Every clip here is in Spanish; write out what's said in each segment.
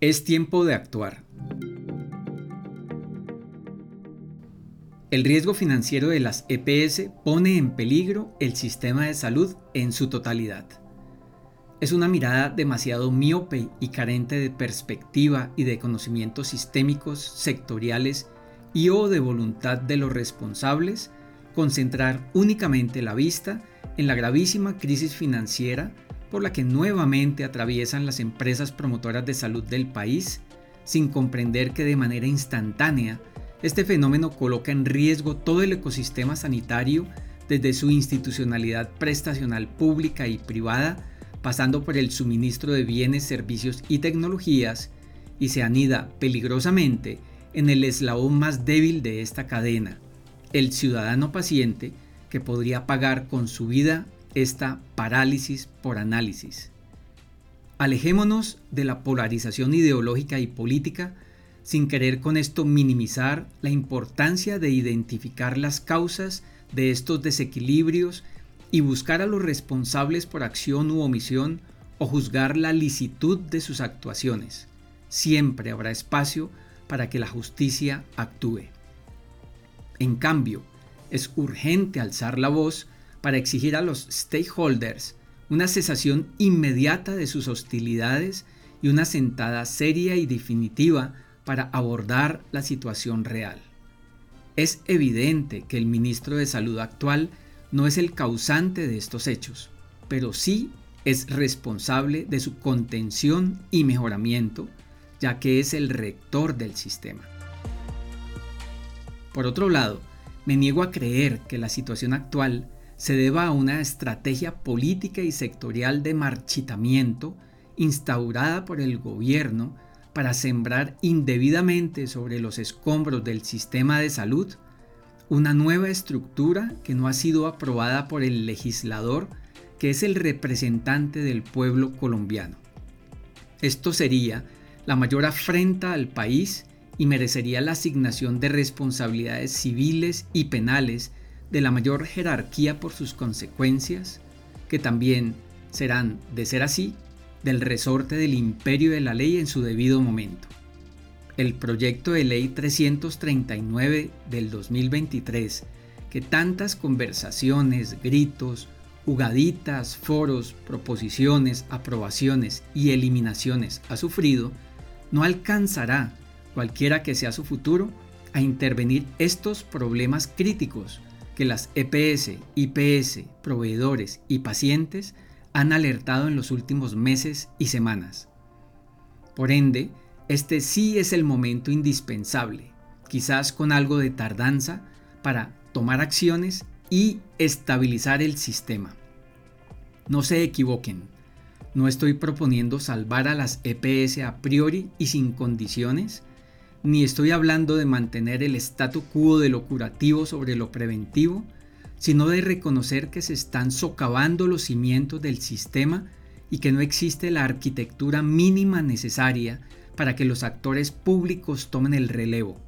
Es tiempo de actuar. El riesgo financiero de las EPS pone en peligro el sistema de salud en su totalidad. Es una mirada demasiado miope y carente de perspectiva y de conocimientos sistémicos, sectoriales y o de voluntad de los responsables concentrar únicamente la vista en la gravísima crisis financiera por la que nuevamente atraviesan las empresas promotoras de salud del país, sin comprender que de manera instantánea este fenómeno coloca en riesgo todo el ecosistema sanitario desde su institucionalidad prestacional pública y privada, pasando por el suministro de bienes, servicios y tecnologías, y se anida peligrosamente en el eslabón más débil de esta cadena, el ciudadano paciente que podría pagar con su vida esta parálisis por análisis. Alejémonos de la polarización ideológica y política sin querer con esto minimizar la importancia de identificar las causas de estos desequilibrios y buscar a los responsables por acción u omisión o juzgar la licitud de sus actuaciones. Siempre habrá espacio para que la justicia actúe. En cambio, es urgente alzar la voz para exigir a los stakeholders una cesación inmediata de sus hostilidades y una sentada seria y definitiva para abordar la situación real. Es evidente que el ministro de Salud actual no es el causante de estos hechos, pero sí es responsable de su contención y mejoramiento, ya que es el rector del sistema. Por otro lado, me niego a creer que la situación actual se deba a una estrategia política y sectorial de marchitamiento instaurada por el gobierno para sembrar indebidamente sobre los escombros del sistema de salud una nueva estructura que no ha sido aprobada por el legislador que es el representante del pueblo colombiano. Esto sería la mayor afrenta al país y merecería la asignación de responsabilidades civiles y penales de la mayor jerarquía por sus consecuencias, que también serán, de ser así, del resorte del imperio de la ley en su debido momento. El proyecto de ley 339 del 2023, que tantas conversaciones, gritos, jugaditas, foros, proposiciones, aprobaciones y eliminaciones ha sufrido, no alcanzará, cualquiera que sea su futuro, a intervenir estos problemas críticos que las EPS, IPS, proveedores y pacientes han alertado en los últimos meses y semanas. Por ende, este sí es el momento indispensable, quizás con algo de tardanza, para tomar acciones y estabilizar el sistema. No se equivoquen, no estoy proponiendo salvar a las EPS a priori y sin condiciones, ni estoy hablando de mantener el statu quo de lo curativo sobre lo preventivo, sino de reconocer que se están socavando los cimientos del sistema y que no existe la arquitectura mínima necesaria para que los actores públicos tomen el relevo.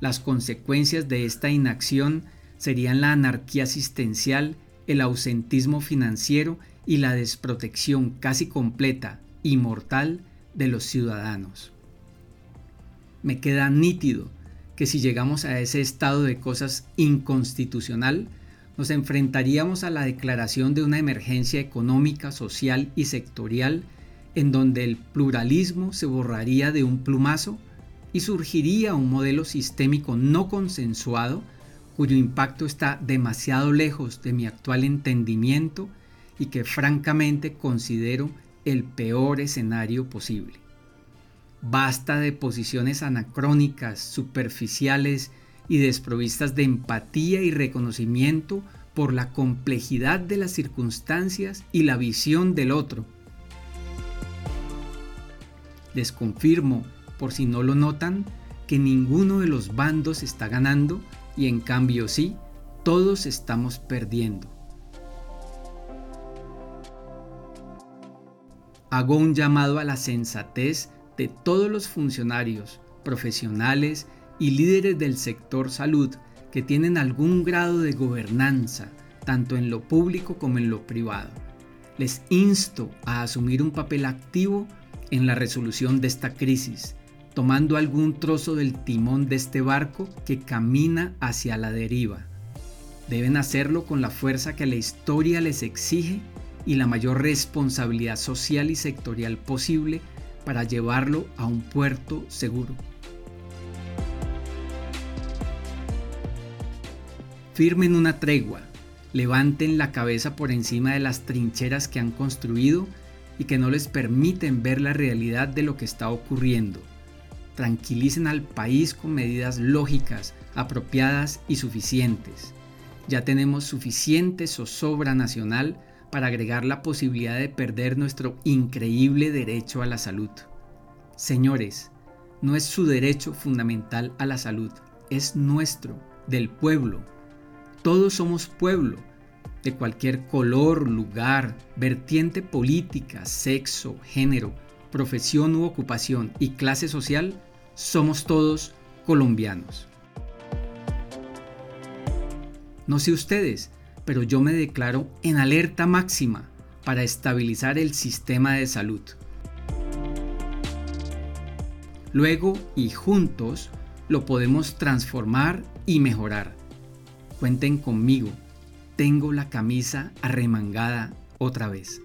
Las consecuencias de esta inacción serían la anarquía asistencial, el ausentismo financiero y la desprotección casi completa y mortal de los ciudadanos me queda nítido que si llegamos a ese estado de cosas inconstitucional, nos enfrentaríamos a la declaración de una emergencia económica, social y sectorial en donde el pluralismo se borraría de un plumazo y surgiría un modelo sistémico no consensuado cuyo impacto está demasiado lejos de mi actual entendimiento y que francamente considero el peor escenario posible. Basta de posiciones anacrónicas, superficiales y desprovistas de empatía y reconocimiento por la complejidad de las circunstancias y la visión del otro. Les confirmo, por si no lo notan, que ninguno de los bandos está ganando y en cambio sí, todos estamos perdiendo. Hago un llamado a la sensatez de todos los funcionarios, profesionales y líderes del sector salud que tienen algún grado de gobernanza, tanto en lo público como en lo privado. Les insto a asumir un papel activo en la resolución de esta crisis, tomando algún trozo del timón de este barco que camina hacia la deriva. Deben hacerlo con la fuerza que la historia les exige y la mayor responsabilidad social y sectorial posible para llevarlo a un puerto seguro. Firmen una tregua, levanten la cabeza por encima de las trincheras que han construido y que no les permiten ver la realidad de lo que está ocurriendo. Tranquilicen al país con medidas lógicas, apropiadas y suficientes. Ya tenemos suficiente zozobra nacional para agregar la posibilidad de perder nuestro increíble derecho a la salud. Señores, no es su derecho fundamental a la salud, es nuestro, del pueblo. Todos somos pueblo de cualquier color, lugar, vertiente política, sexo, género, profesión u ocupación y clase social, somos todos colombianos. No sé ustedes, pero yo me declaro en alerta máxima para estabilizar el sistema de salud. Luego y juntos lo podemos transformar y mejorar. Cuenten conmigo tengo la camisa arremangada otra vez.